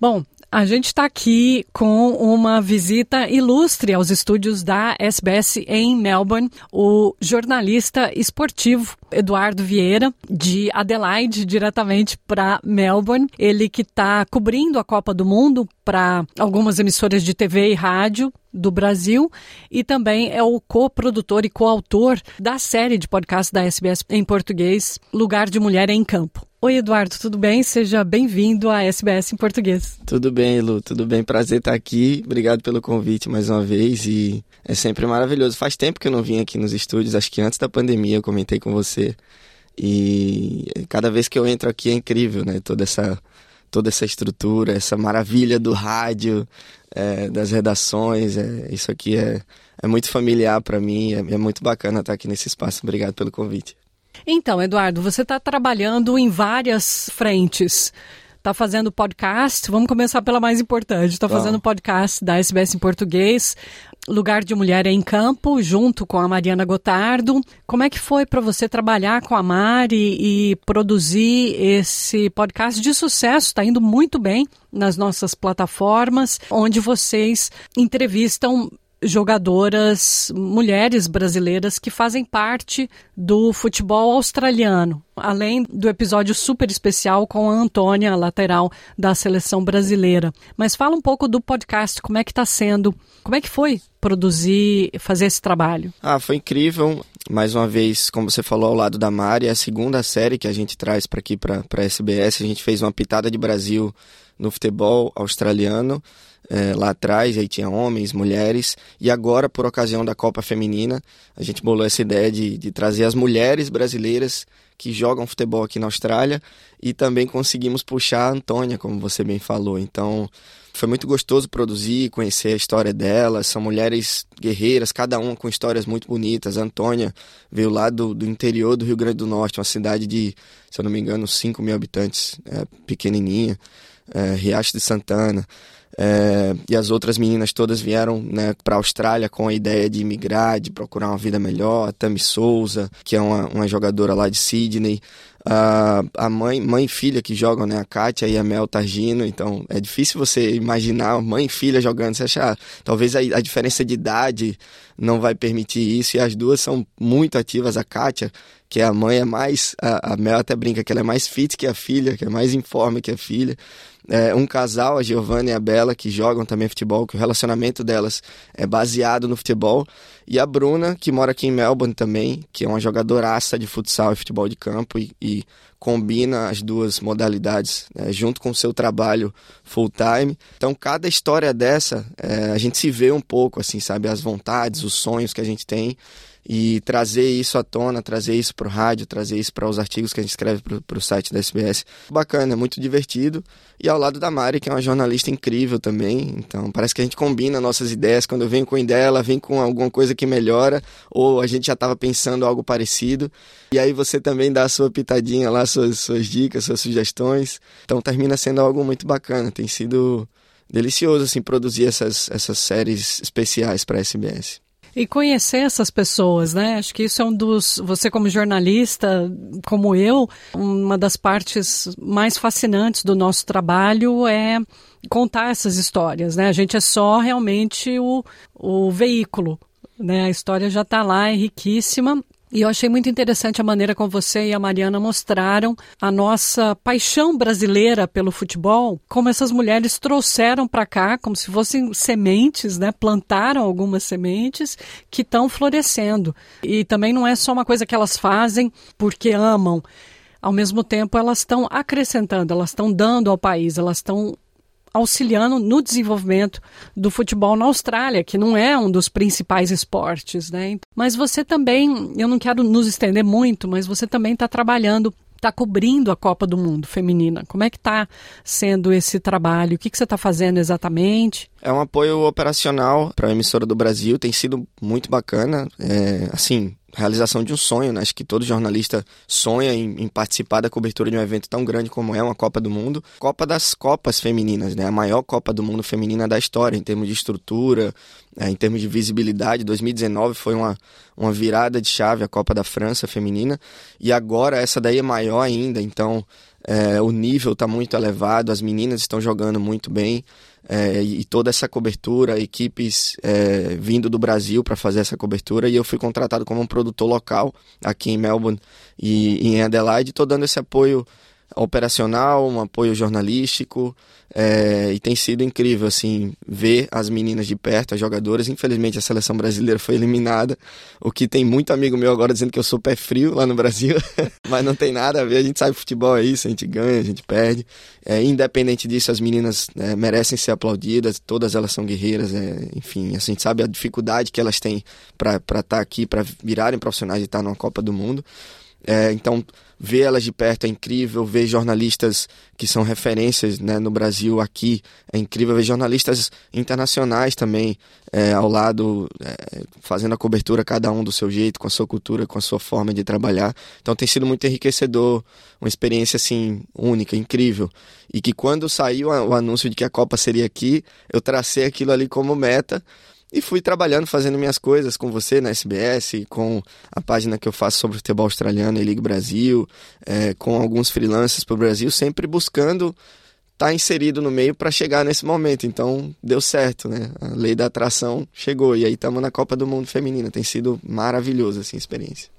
Bom, a gente está aqui com uma visita ilustre aos estúdios da SBS em Melbourne, o jornalista esportivo Eduardo Vieira, de Adelaide, diretamente para Melbourne. Ele que está cobrindo a Copa do Mundo para algumas emissoras de TV e rádio do Brasil e também é o co-produtor e coautor da série de podcast da SBS em português, Lugar de Mulher em Campo. Oi, Eduardo, tudo bem? Seja bem-vindo à SBS em português. Tudo bem, Lu, tudo bem. Prazer estar aqui. Obrigado pelo convite mais uma vez e é sempre maravilhoso. Faz tempo que eu não vim aqui nos estúdios, acho que antes da pandemia eu comentei com você. E cada vez que eu entro aqui é incrível, né? Toda essa, toda essa estrutura, essa maravilha do rádio, é, das redações. É, isso aqui é, é muito familiar para mim, é, é muito bacana estar aqui nesse espaço. Obrigado pelo convite. Então, Eduardo, você está trabalhando em várias frentes. Está fazendo podcast, vamos começar pela mais importante. Está fazendo podcast da SBS em português, Lugar de Mulher em Campo, junto com a Mariana Gotardo. Como é que foi para você trabalhar com a Mari e produzir esse podcast de sucesso? Está indo muito bem nas nossas plataformas, onde vocês entrevistam jogadoras, mulheres brasileiras que fazem parte do futebol australiano, além do episódio super especial com a Antônia, lateral da seleção brasileira. Mas fala um pouco do podcast, como é que está sendo, como é que foi produzir, fazer esse trabalho? Ah, foi incrível. Mais uma vez, como você falou, ao lado da Mari, é a segunda série que a gente traz para aqui, para a SBS. A gente fez uma pitada de Brasil no futebol australiano é, lá atrás, aí tinha homens, mulheres, e agora, por ocasião da Copa Feminina, a gente bolou essa ideia de, de trazer as mulheres brasileiras que jogam futebol aqui na Austrália e também conseguimos puxar a Antônia, como você bem falou. Então, foi muito gostoso produzir, conhecer a história delas. São mulheres guerreiras, cada uma com histórias muito bonitas. A Antônia veio lá do, do interior do Rio Grande do Norte, uma cidade de, se eu não me engano, 5 mil habitantes, é, pequenininha, é, Riacho de Santana. É, e as outras meninas todas vieram né, para a Austrália com a ideia de imigrar, de procurar uma vida melhor. A Tami Souza, que é uma, uma jogadora lá de Sydney. Uh, a mãe, mãe e filha que jogam, né? A Kátia e a Mel Targino. Então é difícil você imaginar mãe e filha jogando. Você acha, ah, talvez a, a, diferença de idade não vai permitir isso. E as duas são muito ativas. A Kátia, que é a mãe, é mais. A, a Mel até brinca que ela é mais fit que a filha, que é mais informe que a filha é, um casal, a Giovanna e a Bela, que jogam também futebol, que o relacionamento delas é baseado no futebol. E a Bruna, que mora aqui em Melbourne também, que é uma jogadoraça de futsal e futebol de campo e, e combina as duas modalidades né, junto com o seu trabalho full time. Então, cada história dessa, é, a gente se vê um pouco, assim, sabe? As vontades, os sonhos que a gente tem e trazer isso à tona, trazer isso para o rádio, trazer isso para os artigos que a gente escreve para o site da SBS. Bacana, é muito divertido. E ao lado da Mari, que é uma jornalista incrível também. Então, parece que a gente combina nossas ideias. Quando eu venho com ideia, ela vem com alguma coisa que melhora, ou a gente já estava pensando algo parecido. E aí você também dá a sua pitadinha lá, suas, suas dicas, suas sugestões. Então, termina sendo algo muito bacana. Tem sido delicioso, assim, produzir essas, essas séries especiais para a SBS. E conhecer essas pessoas, né? Acho que isso é um dos. Você, como jornalista, como eu, uma das partes mais fascinantes do nosso trabalho é contar essas histórias, né? A gente é só realmente o, o veículo. Né? A história já está lá, é riquíssima, e eu achei muito interessante a maneira como você e a Mariana mostraram a nossa paixão brasileira pelo futebol, como essas mulheres trouxeram para cá, como se fossem sementes, né? Plantaram algumas sementes que estão florescendo. E também não é só uma coisa que elas fazem porque amam. Ao mesmo tempo, elas estão acrescentando, elas estão dando ao país, elas estão auxiliando no desenvolvimento do futebol na Austrália, que não é um dos principais esportes, né? Mas você também, eu não quero nos estender muito, mas você também está trabalhando está cobrindo a Copa do Mundo feminina. Como é que está sendo esse trabalho? O que, que você está fazendo exatamente? É um apoio operacional para a emissora do Brasil, tem sido muito bacana. É, assim, realização de um sonho, né? Acho que todo jornalista sonha em, em, participar da cobertura de um evento tão grande como é uma Copa do Mundo. Copa das Copas Femininas, né? A maior Copa do Mundo feminina da história, em termos de estrutura, é, em termos de visibilidade. 2019 foi uma, uma virada de chave, a Copa da França feminina. E agora essa daí é maior ainda, então é, o nível está muito elevado, as meninas estão jogando muito bem. É, e toda essa cobertura, equipes é, vindo do Brasil para fazer essa cobertura, e eu fui contratado como um produtor local aqui em Melbourne e, e em Adelaide, estou dando esse apoio operacional, um apoio jornalístico, é, e tem sido incrível, assim, ver as meninas de perto, as jogadoras. Infelizmente a seleção brasileira foi eliminada, o que tem muito amigo meu agora dizendo que eu sou pé frio lá no Brasil, mas não tem nada a ver, a gente sabe futebol é isso, a gente ganha, a gente perde. É, independente disso, as meninas é, merecem ser aplaudidas, todas elas são guerreiras, é, enfim, a gente sabe a dificuldade que elas têm para estar tá aqui, para virarem profissionais e estar tá numa Copa do Mundo. É, então, ver elas de perto é incrível, ver jornalistas que são referências né, no Brasil aqui é incrível, ver jornalistas internacionais também é, ao lado, é, fazendo a cobertura cada um do seu jeito, com a sua cultura, com a sua forma de trabalhar. Então tem sido muito enriquecedor, uma experiência assim única, incrível. E que quando saiu o anúncio de que a Copa seria aqui, eu tracei aquilo ali como meta e fui trabalhando, fazendo minhas coisas com você na SBS, com a página que eu faço sobre futebol australiano e Liga Brasil, é, com alguns freelancers para o Brasil, sempre buscando estar tá inserido no meio para chegar nesse momento. Então deu certo, né? A lei da atração chegou e aí estamos na Copa do Mundo Feminina. Tem sido maravilhoso assim, a experiência.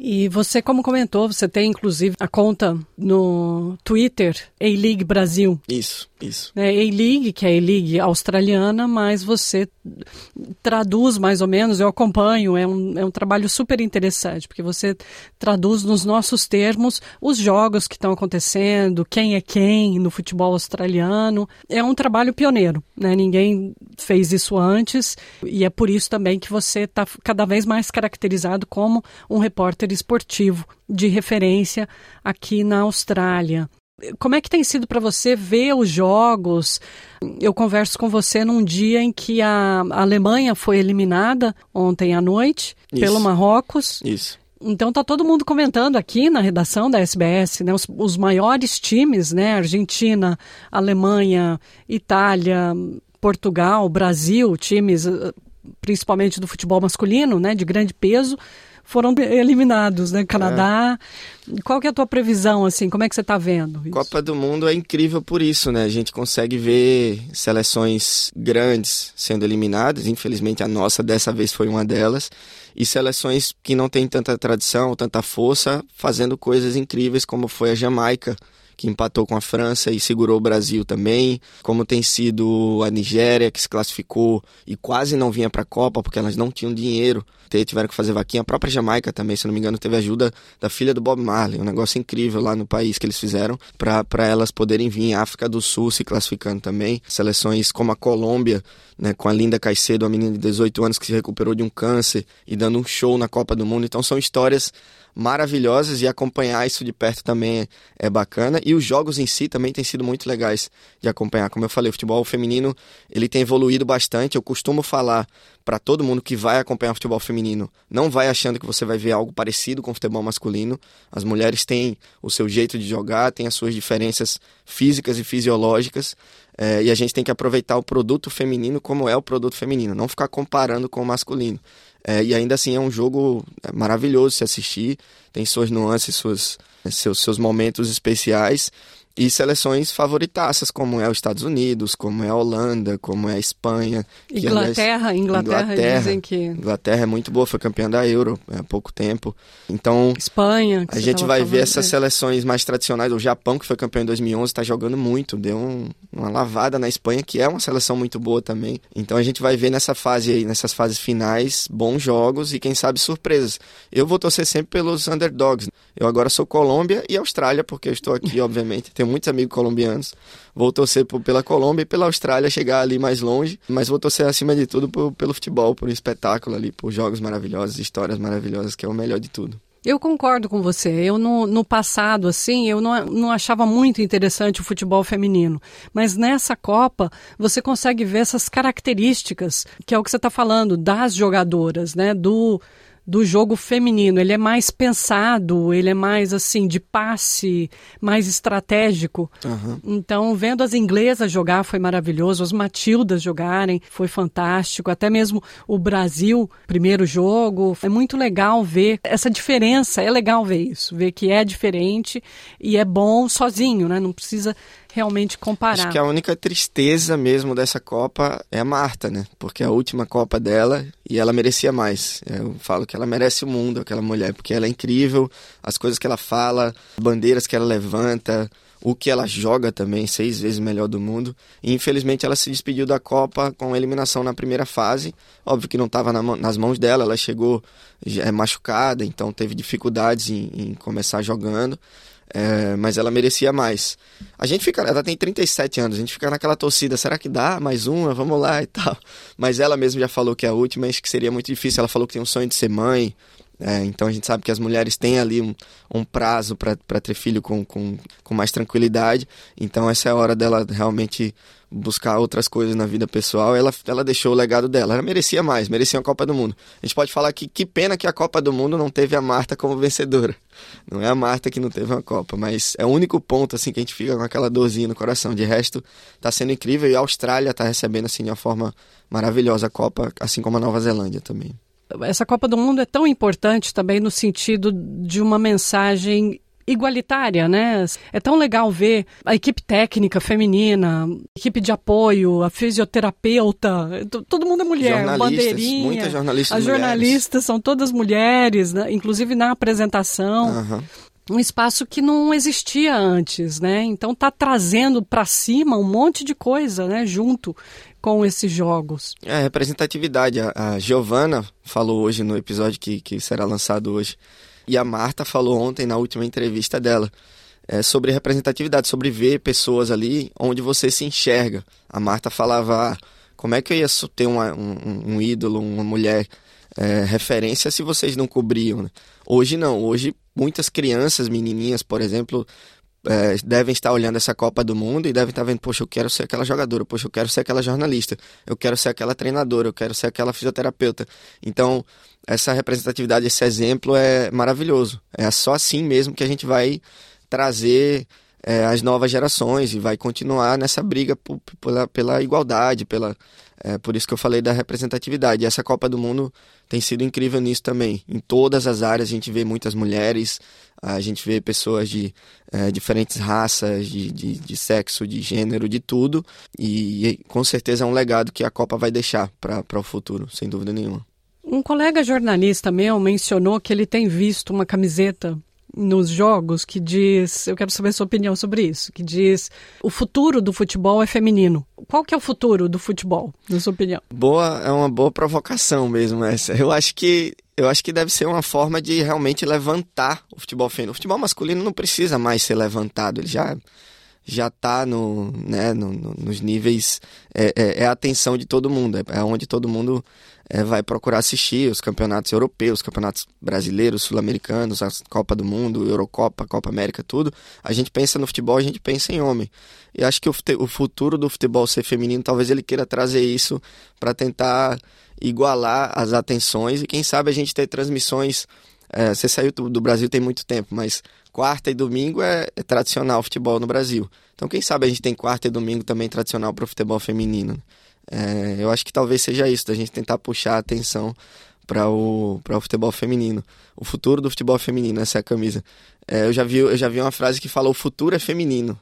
E você, como comentou, você tem inclusive a conta no Twitter, A-League Brasil. Isso, isso. É A-League, que é a A-League australiana, mas você traduz mais ou menos, eu acompanho, é um, é um trabalho super interessante, porque você traduz nos nossos termos os jogos que estão acontecendo, quem é quem no futebol australiano. É um trabalho pioneiro, né? Ninguém fez isso antes e é por isso também que você está cada vez mais caracterizado como um repórter esportivo de referência aqui na Austrália. Como é que tem sido para você ver os jogos? Eu converso com você num dia em que a Alemanha foi eliminada ontem à noite Isso. pelo Marrocos. Isso. Então tá todo mundo comentando aqui na redação da SBS, né, os, os maiores times, né, Argentina, Alemanha, Itália, Portugal, Brasil, times eh, principalmente do futebol masculino, né, de grande peso, foram eliminados, né? Canadá. É. Qual que é a tua previsão, assim? Como é que você está vendo? Isso? Copa do Mundo é incrível por isso, né? A gente consegue ver seleções grandes sendo eliminadas. Infelizmente, a nossa dessa vez foi uma delas. E seleções que não têm tanta tradição, tanta força, fazendo coisas incríveis, como foi a Jamaica que empatou com a França e segurou o Brasil também, como tem sido a Nigéria, que se classificou e quase não vinha para a Copa porque elas não tinham dinheiro, tiveram que fazer vaquinha. A própria Jamaica também, se não me engano, teve ajuda da filha do Bob Marley, um negócio incrível lá no país que eles fizeram para elas poderem vir. África do Sul se classificando também, seleções como a Colômbia, né, com a Linda Caicedo, uma menina de 18 anos que se recuperou de um câncer e dando um show na Copa do Mundo. Então são histórias maravilhosas e acompanhar isso de perto também é, bacana. E os jogos em si também têm sido muito legais de acompanhar. Como eu falei, o futebol feminino ele tem evoluído bastante. Eu costumo falar para todo mundo que vai acompanhar o futebol feminino, não vai achando que você vai ver algo parecido com o futebol masculino. As mulheres têm o seu jeito de jogar, têm as suas diferenças físicas e fisiológicas. É, e a gente tem que aproveitar o produto feminino como é o produto feminino, não ficar comparando com o masculino. É, e ainda assim é um jogo é, maravilhoso se assistir, tem suas nuances, suas, seus, seus momentos especiais e seleções favoritaças, como é os Estados Unidos, como é a Holanda, como é a Espanha. Inglaterra, que, Inglaterra, Inglaterra, dizem que... Inglaterra é muito boa, foi campeã da Euro há pouco tempo. Então, Espanha, a gente vai ver essas é. seleções mais tradicionais. O Japão, que foi campeão em 2011, está jogando muito, deu um, uma lavada na Espanha, que é uma seleção muito boa também. Então a gente vai ver nessa fase aí, nessas fases finais, bons jogos e quem sabe surpresas. Eu vou torcer sempre pelos underdogs. Eu agora sou Colômbia e Austrália, porque eu estou aqui, obviamente, tenho muitos amigos colombianos. Vou torcer por, pela Colômbia e pela Austrália chegar ali mais longe, mas vou torcer acima de tudo por, pelo futebol, por um espetáculo ali, por jogos maravilhosos, histórias maravilhosas, que é o melhor de tudo. Eu concordo com você. Eu, no, no passado, assim, eu não, não achava muito interessante o futebol feminino. Mas nessa Copa, você consegue ver essas características, que é o que você está falando, das jogadoras, né? Do, do jogo feminino. Ele é mais pensado, ele é mais assim de passe, mais estratégico. Uhum. Então, vendo as inglesas jogar foi maravilhoso, as Matildas jogarem foi fantástico, até mesmo o Brasil, primeiro jogo, é muito legal ver essa diferença, é legal ver isso, ver que é diferente e é bom sozinho, né? Não precisa realmente comparar. Acho que a única tristeza mesmo dessa Copa é a Marta, né? Porque é a última Copa dela e ela merecia mais. Eu falo que ela merece o mundo, aquela mulher, porque ela é incrível, as coisas que ela fala, bandeiras que ela levanta, o que ela joga também, seis vezes melhor do mundo. E infelizmente ela se despediu da Copa com a eliminação na primeira fase. Óbvio que não estava na, nas mãos dela, ela chegou é, machucada, então teve dificuldades em, em começar jogando. É, mas ela merecia mais. A gente fica, ela tem 37 anos, a gente fica naquela torcida, será que dá mais uma? Vamos lá e tal. Mas ela mesma já falou que é a última, acho que seria muito difícil. Ela falou que tem um sonho de ser mãe, é, então a gente sabe que as mulheres têm ali um, um prazo para ter filho com, com, com mais tranquilidade. Então essa é a hora dela realmente buscar outras coisas na vida pessoal. Ela, ela deixou o legado dela. Ela merecia mais, merecia uma Copa do Mundo. A gente pode falar que que pena que a Copa do Mundo não teve a Marta como vencedora. Não é a Marta que não teve uma Copa, mas é o único ponto assim que a gente fica com aquela dorzinha no coração. De resto, está sendo incrível e a Austrália está recebendo assim de uma forma maravilhosa a Copa, assim como a Nova Zelândia também essa Copa do Mundo é tão importante também no sentido de uma mensagem igualitária, né? É tão legal ver a equipe técnica feminina, a equipe de apoio, a fisioterapeuta, todo mundo é mulher, bandeirinha. Muitas jornalistas As jornalistas mulheres. são todas mulheres, né? inclusive na apresentação. Uhum um espaço que não existia antes, né? Então tá trazendo para cima um monte de coisa, né, junto com esses jogos. É, representatividade. A, a Giovana falou hoje no episódio que, que será lançado hoje. E a Marta falou ontem na última entrevista dela. É, sobre representatividade, sobre ver pessoas ali onde você se enxerga. A Marta falava, ah, como é que eu ia ter uma, um, um ídolo, uma mulher é, referência se vocês não cobriam. Né? Hoje não, hoje muitas crianças, menininhas, por exemplo, é, devem estar olhando essa Copa do Mundo e devem estar vendo, poxa, eu quero ser aquela jogadora, poxa, eu quero ser aquela jornalista, eu quero ser aquela treinadora, eu quero ser aquela fisioterapeuta. Então, essa representatividade, esse exemplo é maravilhoso. É só assim mesmo que a gente vai trazer é, as novas gerações e vai continuar nessa briga por, pela, pela igualdade, pela, é por isso que eu falei da representatividade. Essa Copa do Mundo tem sido incrível nisso também. Em todas as áreas a gente vê muitas mulheres, a gente vê pessoas de é, diferentes raças, de, de, de, sexo, de gênero, de tudo. E, e com certeza é um legado que a Copa vai deixar para o futuro, sem dúvida nenhuma. Um colega jornalista meu mencionou que ele tem visto uma camiseta nos jogos que diz, eu quero saber a sua opinião sobre isso, que diz o futuro do futebol é feminino. Qual que é o futuro do futebol, na sua opinião? Boa, é uma boa provocação mesmo essa. Eu acho que eu acho que deve ser uma forma de realmente levantar o futebol feminino. O futebol masculino não precisa mais ser levantado, ele já já está no, né, no, no, nos níveis é, é, é, a atenção de todo mundo, é, é onde todo mundo é, vai procurar assistir os campeonatos europeus, campeonatos brasileiros, sul-americanos, a Copa do Mundo, Eurocopa, Copa América, tudo. A gente pensa no futebol, a gente pensa em homem. E acho que o, o futuro do futebol ser feminino, talvez ele queira trazer isso para tentar igualar as atenções e quem sabe a gente ter transmissões. É, você saiu do, Brasil tem muito tempo, mas quarta e domingo é, é tradicional futebol no Brasil. Então quem sabe a gente tem quarta e domingo também tradicional para o futebol feminino. É, eu acho que talvez seja isso, da gente tentar puxar a atenção para o, o futebol feminino. O futuro do futebol feminino, essa é a camisa. É, eu, já vi, eu já vi uma frase que fala: o futuro é feminino.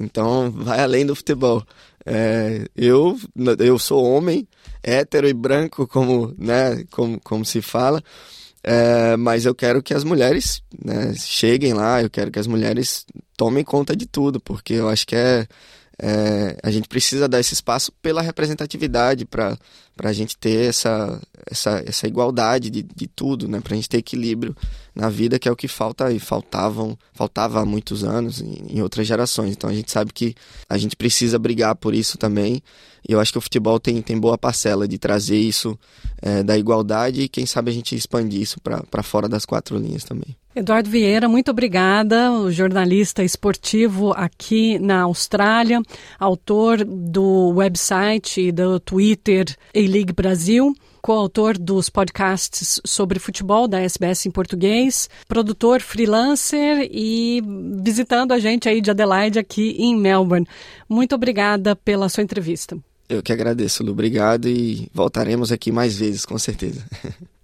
Então, vai além do futebol. É, eu, eu sou homem, hétero e branco, como, né, como, como se fala, é, mas eu quero que as mulheres né, cheguem lá, eu quero que as mulheres tomem conta de tudo, porque eu acho que é é, a gente precisa dar esse espaço pela representatividade para a gente ter essa, essa, essa igualdade de, de tudo, né? para a gente ter equilíbrio na vida, que é o que falta e faltavam, faltava há muitos anos em, em outras gerações. Então a gente sabe que a gente precisa brigar por isso também. E eu acho que o futebol tem, tem boa parcela de trazer isso é, da igualdade e quem sabe a gente expandir isso para fora das quatro linhas também. Eduardo Vieira, muito obrigada, o jornalista esportivo aqui na Austrália, autor do website e do Twitter A-League Brasil. coautor dos podcasts sobre futebol da SBS em português, produtor freelancer e visitando a gente aí de Adelaide aqui em Melbourne. Muito obrigada pela sua entrevista. Eu que agradeço, Lu. Obrigado e voltaremos aqui mais vezes, com certeza.